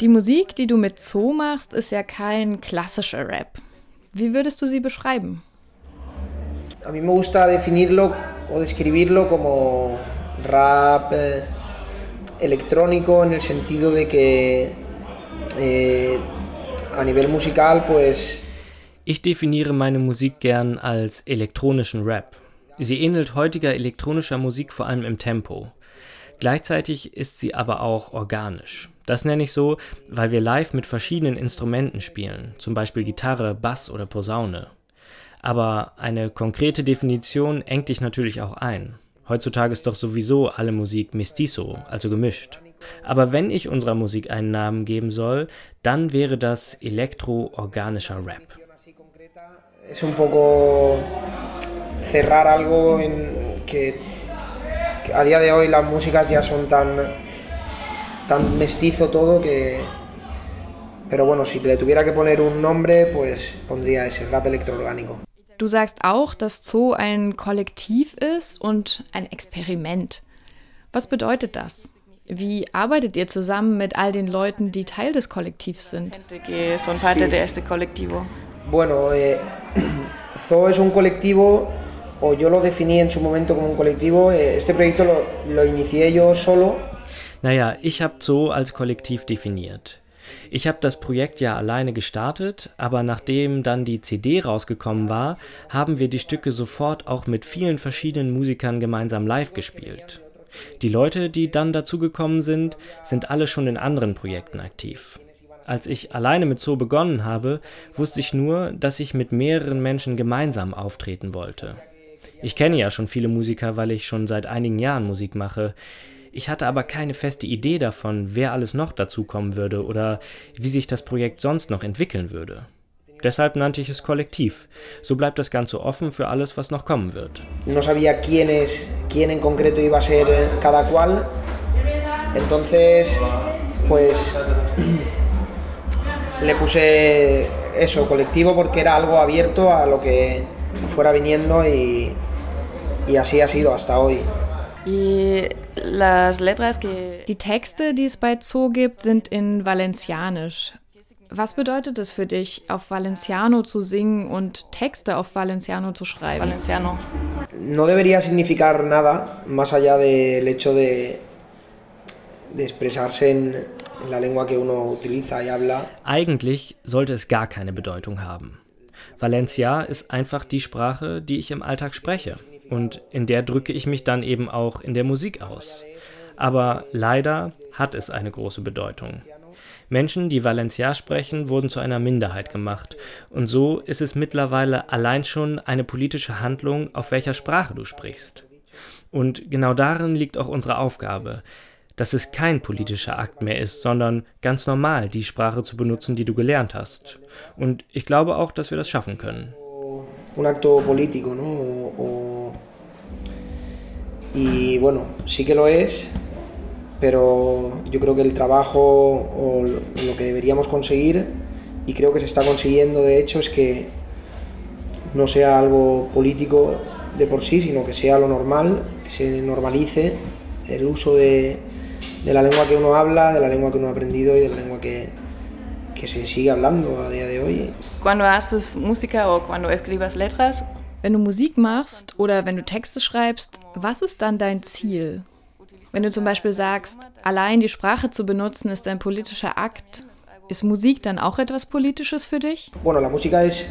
die Musik, die du mit Zoo machst, ist ja kein klassischer Rap. Wie würdest du sie beschreiben? A mí me gusta definirlo o describirlo como rap eh, electrónico en el sentido de que eh, a nivel musical pues Ich definiere meine Musik gern als elektronischen Rap. Sie ähnelt heutiger elektronischer Musik vor allem im Tempo. Gleichzeitig ist sie aber auch organisch. Das nenne ich so, weil wir live mit verschiedenen Instrumenten spielen, zum Beispiel Gitarre, Bass oder Posaune. Aber eine konkrete Definition engt dich natürlich auch ein. Heutzutage ist doch sowieso alle Musik mestizo, also gemischt. Aber wenn ich unserer Musik einen Namen geben soll, dann wäre das elektroorganischer Rap. Es un poco cerrar algo en que, a día de hoy las músicas ya son tan tan mestizo todo que... Pero bueno, si le tuviera que poner un nombre, pues pondría ese Rap elektroorgánico. Du sagst auch, dass Zoo ein Kollektiv ist und ein Experiment. Was bedeutet das? Wie arbeitet ihr zusammen mit all den Leuten, die Teil des Kollektivs sind? Bueno, eh, Zoo es un colectivo, o yo lo definí en su momento como un colectivo. Eh, este proyecto lo, lo inicié yo solo naja, ich habe Zoo als Kollektiv definiert. Ich habe das Projekt ja alleine gestartet, aber nachdem dann die CD rausgekommen war, haben wir die Stücke sofort auch mit vielen verschiedenen Musikern gemeinsam live gespielt. Die Leute, die dann dazugekommen sind, sind alle schon in anderen Projekten aktiv. Als ich alleine mit Zoo begonnen habe, wusste ich nur, dass ich mit mehreren Menschen gemeinsam auftreten wollte. Ich kenne ja schon viele Musiker, weil ich schon seit einigen Jahren Musik mache. Ich hatte aber keine feste Idee davon, wer alles noch dazukommen würde oder wie sich das Projekt sonst noch entwickeln würde. Deshalb nannte ich es Kollektiv. So bleibt das Ganze offen für alles, was noch kommen wird. No sabía quién, es, quién en concreto iba a ser cada cual. Entonces, pues le puse eso, colectivo, porque era algo abierto a lo que fuera viniendo y, y así ha sido hasta hoy. Y las letras que die Texte, die es bei Zoo gibt, sind in Valencianisch. Was bedeutet es für dich, auf Valenciano zu singen und Texte auf Valenciano zu schreiben? Valenciano. No debería significar nada más allá del hecho de, de expresarse en, en la lengua que uno utiliza y habla. Eigentlich sollte es gar keine Bedeutung haben. Valencia ist einfach die Sprache, die ich im Alltag spreche und in der drücke ich mich dann eben auch in der Musik aus. Aber leider hat es eine große Bedeutung. Menschen, die Valencià sprechen, wurden zu einer Minderheit gemacht. Und so ist es mittlerweile allein schon eine politische Handlung, auf welcher Sprache du sprichst. Und genau darin liegt auch unsere Aufgabe, dass es kein politischer Akt mehr ist, sondern ganz normal die Sprache zu benutzen, die du gelernt hast. Und ich glaube auch, dass wir das schaffen können. Un acto político, ¿no? O, y bueno, sí que lo es, pero yo creo que el trabajo o lo que deberíamos conseguir, y creo que se está consiguiendo de hecho, es que no sea algo político de por sí, sino que sea lo normal, que se normalice el uso de, de la lengua que uno habla, de la lengua que uno ha aprendido y de la lengua que, que se sigue hablando a día de hoy. Cuando haces música o cuando escribas letras, wenn du Musik machst oder wenn du Texte schreibst, was ist dann dein Ziel? Wenn du zum Beispiel sagst, allein die Sprache zu benutzen ist ein politischer Akt, ist Musik dann auch etwas Politisches für dich? Bueno, la música es,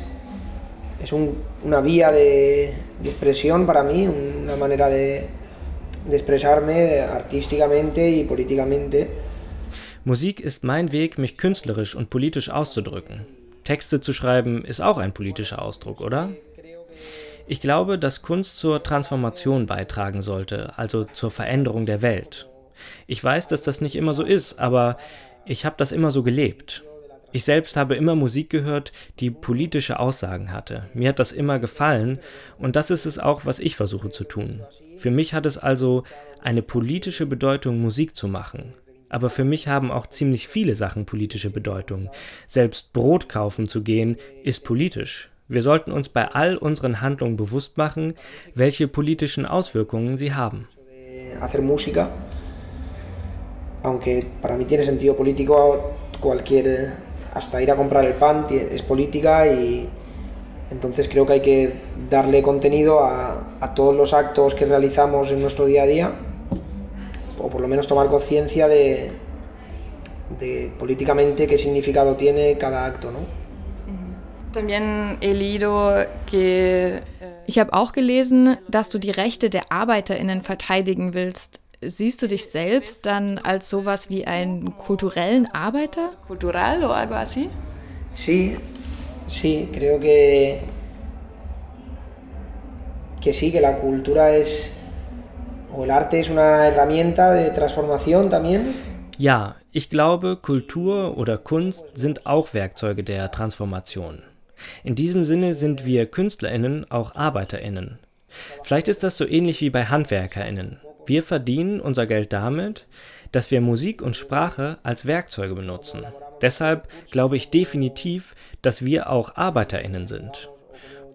es un, una vía de, de expresión para mí, una manera de, de expresarme artísticamente y políticamente. Musik ist mein Weg, mich künstlerisch und politisch auszudrücken. Texte zu schreiben ist auch ein politischer Ausdruck, oder? Ich glaube, dass Kunst zur Transformation beitragen sollte, also zur Veränderung der Welt. Ich weiß, dass das nicht immer so ist, aber ich habe das immer so gelebt. Ich selbst habe immer Musik gehört, die politische Aussagen hatte. Mir hat das immer gefallen und das ist es auch, was ich versuche zu tun. Für mich hat es also eine politische Bedeutung, Musik zu machen. Aber für mich haben auch ziemlich viele Sachen politische Bedeutung. Selbst Brot kaufen zu gehen ist politisch. Wir sollten uns bei all unseren Handlungen bewusst machen, welche politischen Auswirkungen sie haben. Hacer música aunque para mí tiene sentido político, cualquier, hasta ir a comprar el pan es política y entonces creo que hay que darle contenido a, a todos los actos que realizamos en nuestro día a día, o por lo menos tomar conciencia de, de políticamente qué significado tiene cada acto, ¿no? Ich habe auch gelesen, dass du die Rechte der Arbeiterinnen verteidigen willst. Siehst du dich selbst dann als sowas wie einen kulturellen Arbeiter? Cultural o algo así? Sí, sí, creo que que sí, que la cultura es o el arte es una herramienta de transformación también. Ja, ich glaube, Kultur oder Kunst sind auch Werkzeuge der Transformation. In diesem Sinne sind wir Künstlerinnen auch Arbeiterinnen. Vielleicht ist das so ähnlich wie bei Handwerkerinnen. Wir verdienen unser Geld damit, dass wir Musik und Sprache als Werkzeuge benutzen. Deshalb glaube ich definitiv, dass wir auch Arbeiterinnen sind.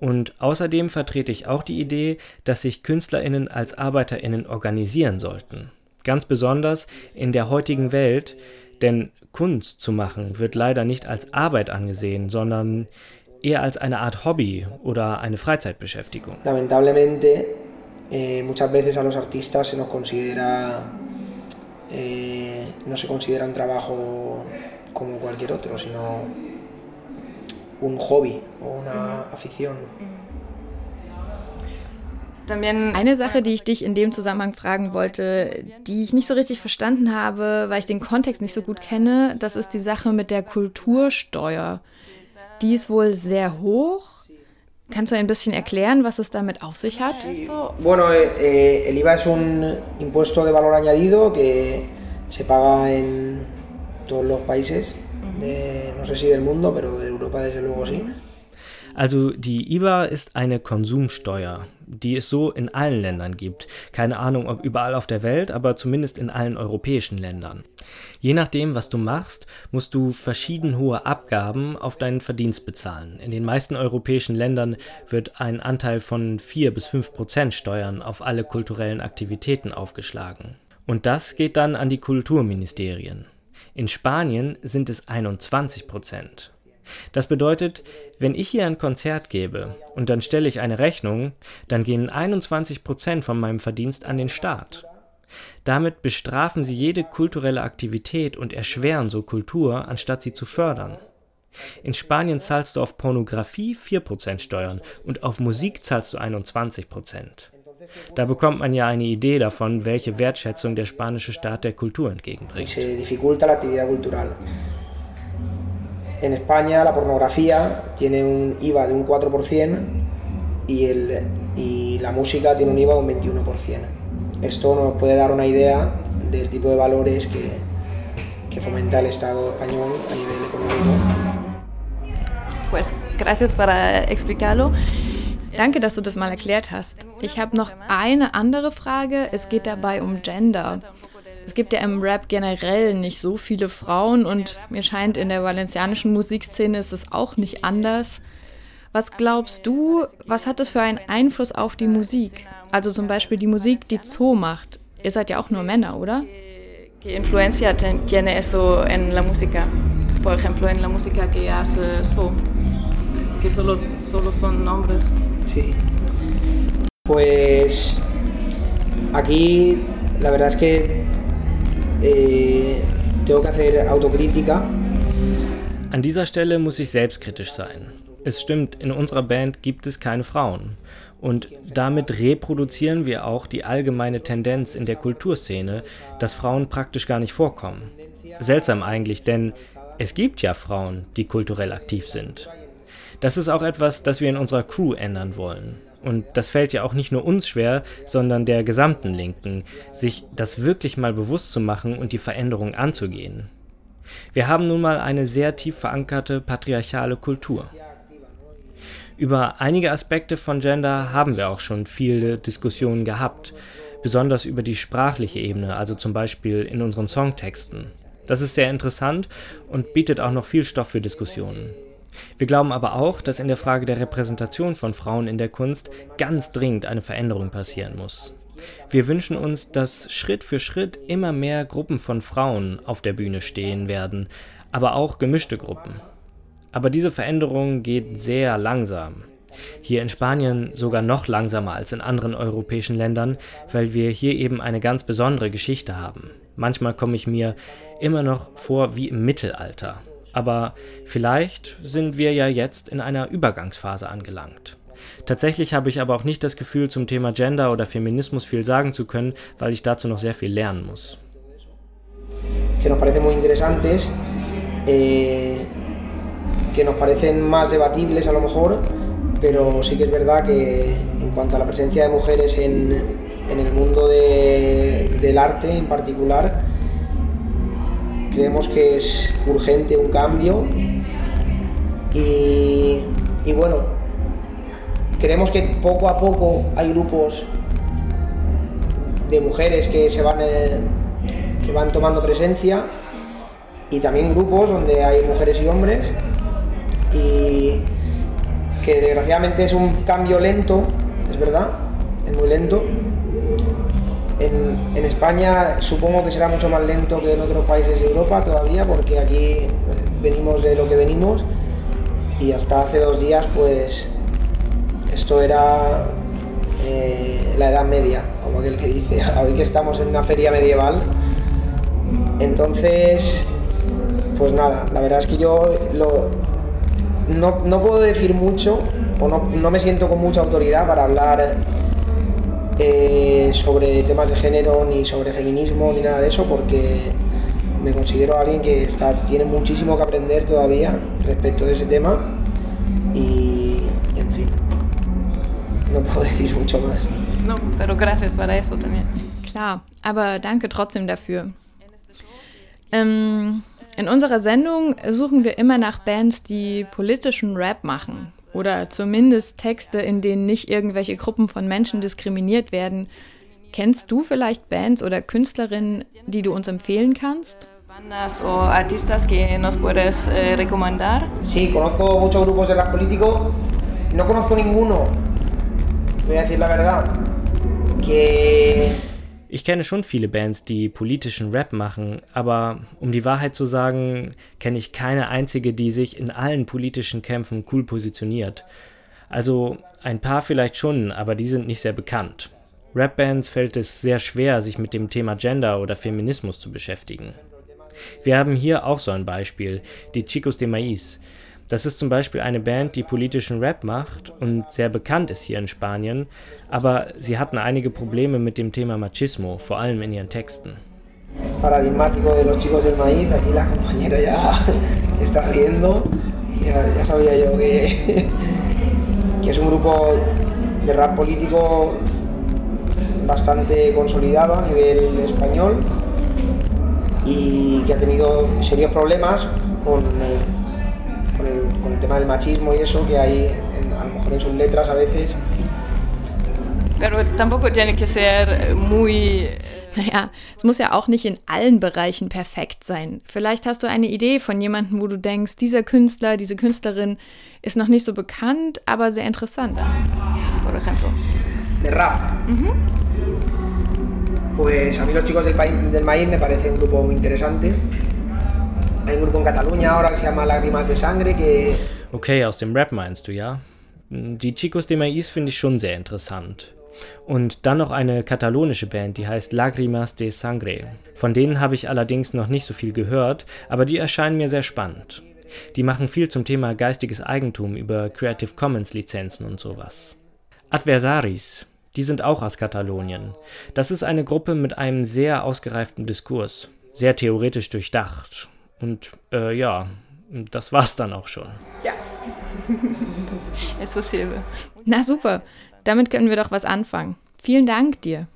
Und außerdem vertrete ich auch die Idee, dass sich Künstlerinnen als Arbeiterinnen organisieren sollten. Ganz besonders in der heutigen Welt, denn Kunst zu machen wird leider nicht als Arbeit angesehen, sondern eher als eine Art Hobby oder eine Freizeitbeschäftigung. Lamentablemente, eh, muchas veces a los artistas se nos considera, eh, no se considera un trabajo como cualquier otro, sino un hobby o una afición. Eine Sache, die ich dich in dem Zusammenhang fragen wollte, die ich nicht so richtig verstanden habe, weil ich den Kontext nicht so gut kenne, das ist die Sache mit der Kultursteuer. Die ist wohl sehr hoch. Kannst du ein bisschen erklären, was es damit auf sich hat? Bueno, eh, el IVA es un impuesto de valor añadido que se paga en todos los países, de, no sé si del mundo, pero de Europa desde luego sí. Also die IVA ist eine Konsumsteuer, die es so in allen Ländern gibt. Keine Ahnung, ob überall auf der Welt, aber zumindest in allen europäischen Ländern. Je nachdem, was du machst, musst du verschieden hohe Abgaben auf deinen Verdienst bezahlen. In den meisten europäischen Ländern wird ein Anteil von 4 bis 5 Prozent Steuern auf alle kulturellen Aktivitäten aufgeschlagen. Und das geht dann an die Kulturministerien. In Spanien sind es 21 Prozent. Das bedeutet, wenn ich hier ein Konzert gebe und dann stelle ich eine Rechnung, dann gehen 21 Prozent von meinem Verdienst an den Staat. Damit bestrafen sie jede kulturelle Aktivität und erschweren so Kultur, anstatt sie zu fördern. In Spanien zahlst du auf Pornografie 4% Steuern und auf Musik zahlst du 21%. Da bekommt man ja eine Idee davon, welche Wertschätzung der spanische Staat der Kultur entgegenbringt. En España la pornografía tiene un IVA de un 4% y, el, y la música tiene un IVA de un 21%. Esto nos puede dar una idea del tipo de valores que, que fomenta el Estado español a nivel económico. Pues gracias para explicarlo. Danke, dass du das mal erklärt hast. Ich habe noch eine andere Frage. Es geht dabei um Gender. Es gibt ja im Rap generell nicht so viele Frauen und mir scheint, in der valencianischen Musikszene ist es auch nicht anders. Was glaubst du, was hat das für einen Einfluss auf die Musik? Also zum Beispiel die Musik, die Zoo macht. Ihr seid ja auch nur Männer, oder? ¿Qué influencia tiene eso en la música? Por ejemplo, en la música que hace Zoo, que solo, solo son hombres. Sí. Pues aquí la verdad es que eh, tengo que hacer autocrítica. An dieser Stelle muss ich selbstkritisch sein. Es stimmt, in unserer Band gibt es keine Frauen. Und damit reproduzieren wir auch die allgemeine Tendenz in der Kulturszene, dass Frauen praktisch gar nicht vorkommen. Seltsam eigentlich, denn es gibt ja Frauen, die kulturell aktiv sind. Das ist auch etwas, das wir in unserer Crew ändern wollen. Und das fällt ja auch nicht nur uns schwer, sondern der gesamten Linken, sich das wirklich mal bewusst zu machen und die Veränderung anzugehen. Wir haben nun mal eine sehr tief verankerte patriarchale Kultur. Über einige Aspekte von Gender haben wir auch schon viele Diskussionen gehabt, besonders über die sprachliche Ebene, also zum Beispiel in unseren Songtexten. Das ist sehr interessant und bietet auch noch viel Stoff für Diskussionen. Wir glauben aber auch, dass in der Frage der Repräsentation von Frauen in der Kunst ganz dringend eine Veränderung passieren muss. Wir wünschen uns, dass Schritt für Schritt immer mehr Gruppen von Frauen auf der Bühne stehen werden, aber auch gemischte Gruppen. Aber diese Veränderung geht sehr langsam. Hier in Spanien sogar noch langsamer als in anderen europäischen Ländern, weil wir hier eben eine ganz besondere Geschichte haben. Manchmal komme ich mir immer noch vor wie im Mittelalter. Aber vielleicht sind wir ja jetzt in einer Übergangsphase angelangt. Tatsächlich habe ich aber auch nicht das Gefühl, zum Thema Gender oder Feminismus viel sagen zu können, weil ich dazu noch sehr viel lernen muss. Que nos parecen muy interesantes, eh, que nos parecen más debatibles a lo mejor, pero sí que es verdad que en cuanto a la presencia de mujeres en, en el mundo de, del arte en particular, creemos que es urgente un cambio y, y bueno, creemos que poco a poco hay grupos de mujeres que se van eh, que van tomando presencia y también grupos donde hay mujeres y hombres y que desgraciadamente es un cambio lento, es verdad, es muy lento. En, en, España supongo que será mucho más lento que en otros países de Europa todavía, porque aquí eh, venimos de lo que venimos y hasta hace dos días pues esto era eh, la Edad Media, como aquel que dice, hoy que estamos en una feria medieval. Entonces, pues nada, la verdad es que yo no, no, puedo decir mucho o no, no, me siento con mucha autoridad para hablar eh, sobre temas de género ni sobre feminismo ni nada de eso porque me considero alguien que está, tiene muchísimo que aprender todavía respecto de ese tema y en fin, no puedo decir mucho más. No, pero gracias para eso también. Klar, aber danke trotzdem dafür. Ähm, in unserer Sendung suchen wir immer nach Bands, die politischen Rap machen. Oder zumindest Texte, in denen nicht irgendwelche Gruppen von Menschen diskriminiert werden. Kennst du vielleicht Bands oder Künstlerinnen, die du uns empfehlen kannst? Bandas o artistas que nos puedes eh, recomendar? Sí, conozco muchos grupos de rap político. No conozco ninguno voy a decir la verdad, que ich kenne schon viele Bands, die politischen Rap machen, aber um die Wahrheit zu sagen, kenne ich keine einzige, die sich in allen politischen Kämpfen cool positioniert. Also ein paar vielleicht schon, aber die sind nicht sehr bekannt. Rap-Bands fällt es sehr schwer, sich mit dem Thema Gender oder Feminismus zu beschäftigen. Wir haben hier auch so ein Beispiel, die Chicos de Maíz. Das ist zum Beispiel eine Band, die politischen Rap macht und sehr bekannt ist hier in Spanien, aber sie hatten einige Probleme mit dem Thema Machismo, vor allem in ihren Texten. Paradigmático de los chicos del maíz, aquí la compañera ya se está riendo, ya, ya sabía yo que, que es un grupo de rap político bastante consolidado a nivel español y que ha tenido serios problemas con el, tema del machismo y eso que hay en, a lo mejor en sus letras a veces. Pero tampoco tiene que ser muy Naja, es muss ja auch nicht in allen Bereichen perfekt sein. Vielleicht hast du eine Idee von jemandem, wo du denkst, dieser Künstler, diese Künstlerin ist noch nicht so bekannt, aber sehr interessant. Por ejemplo. De Rap. Mhm. Pues a mí los chicos del, del maíz me parece un grupo muy interesante. Hay grupo en Cataluña ahora que se llama Lágrimas de Sangre, que... Okay, aus dem Rap meinst du, ja? Die Chicos de Maíz finde ich schon sehr interessant. Und dann noch eine katalonische Band, die heißt Lágrimas de Sangre. Von denen habe ich allerdings noch nicht so viel gehört, aber die erscheinen mir sehr spannend. Die machen viel zum Thema geistiges Eigentum über Creative Commons Lizenzen und sowas. Adversaris, die sind auch aus Katalonien. Das ist eine Gruppe mit einem sehr ausgereiften Diskurs, sehr theoretisch durchdacht und äh, ja, das war's dann auch schon. Ja. Eso sirve. Na super. Damit können wir doch was anfangen. Vielen Dank dir.